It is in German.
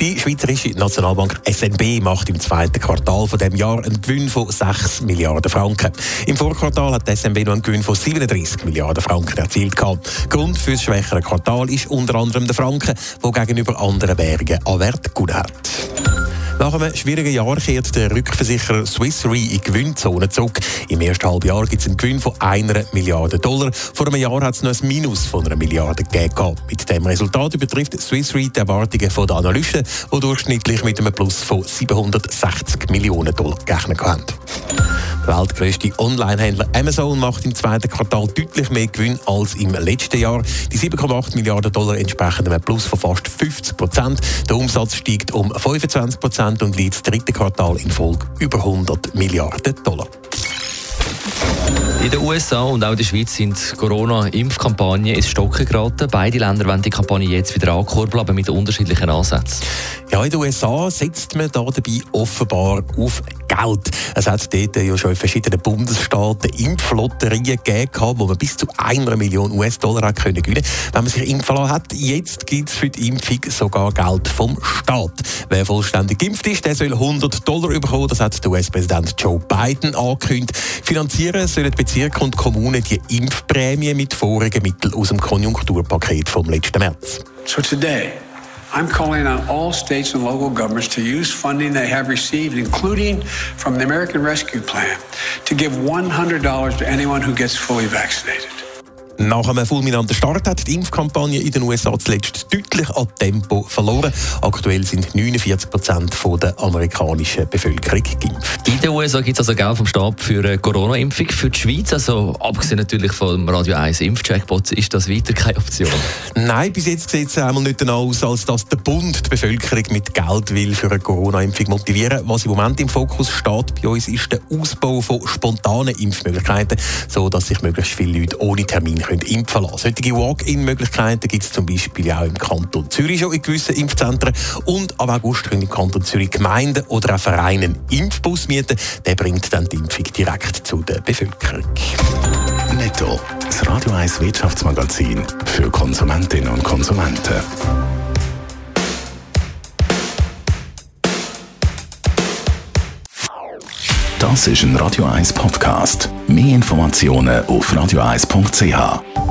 Die Schweizerische Nationalbank SNB macht im zweiten Quartal von dem Jahr einen Gewinn von 6 Milliarden Franken. Im Vorquartal hat die SNB noch einen Gewinn von 37 Milliarden Franken erzielt. Grund für das schwächere Quartal ist unter anderem der Franken, der gegenüber anderen Währungen an Wert gut hat. Nach einem schwierigen Jahr kehrt der Rückversicherer Swiss Re in Gewinnzone zurück. Im ersten Halbjahr gibt es einen Gewinn von einer Milliarde Dollar. Vor einem Jahr hat es noch ein Minus von einer Milliarde gegeben. Mit dem Resultat übertrifft Swiss Re die Erwartungen der Analysten, die durchschnittlich mit einem Plus von 760 Millionen Dollar gerechnet haben. Der weltgrößte Online-Händler Amazon macht im zweiten Quartal deutlich mehr Gewinn als im letzten Jahr. Die 7,8 Milliarden Dollar entsprechen einem Plus von fast 50 Prozent. Der Umsatz steigt um 25 Prozent und liegt das dritte Quartal in Folge über 100 Milliarden Dollar. In den USA und auch in der Schweiz sind Corona-Impfkampagnen ins Stocken geraten. Beide Länder wollen die Kampagne jetzt wieder ankurbeln, aber mit unterschiedlichen Ansätzen. Ja, in den USA setzt man da dabei offenbar auf Geld. Es hat dort ja schon in verschiedenen Bundesstaaten Impflotterien gegeben, wo man bis zu einer Million US-Dollar gewinnen wenn man sich impfen lassen hat. Jetzt gibt es für die Impfung sogar Geld vom Staat. Wer vollständig geimpft ist, der soll 100 Dollar bekommen. Das hat der US-Präsident Joe Biden angekündigt. Finanzieren sollen Bezirke und Kommunen die Impfprämie mit vorigen Mitteln aus dem Konjunkturpaket vom letzten März. So today, I'm calling on all states and local governments to use funding they have received, including from the American Rescue Plan, to give $100 to anyone who gets fully vaccinated. Nach einem fulminanten Start hat die Impfkampagne in den USA zuletzt deutlich an Tempo verloren. Aktuell sind 49 Prozent der amerikanischen Bevölkerung geimpft. In den USA gibt es also Geld vom Staat für eine Corona-Impfung. Für die Schweiz, also abgesehen natürlich vom Radio 1 Impfcheckbot, ist das weiter keine Option? Nein, bis jetzt sieht es einmal nicht aus, als dass der Bund die Bevölkerung mit Geld will für eine Corona-Impfung motivieren. Was im Moment im Fokus steht bei uns, ist der Ausbau von spontanen Impfmöglichkeiten, sodass sich möglichst viele Leute ohne Termin können impfen lassen. Solche Walk-in-Möglichkeiten gibt es zum Beispiel auch im Kanton Zürich schon in gewissen Impfzentren. Und ab August können im Kanton Zürich Gemeinden oder auch Vereine einen Impfbus mieten. Der bringt dann die Impfung direkt zu der Bevölkerung. Netto. Das Radio 1 Wirtschaftsmagazin für Konsumentinnen und Konsumenten. Das ist ein Radio 1 Podcast. Mehr Informationen auf radio1.ch.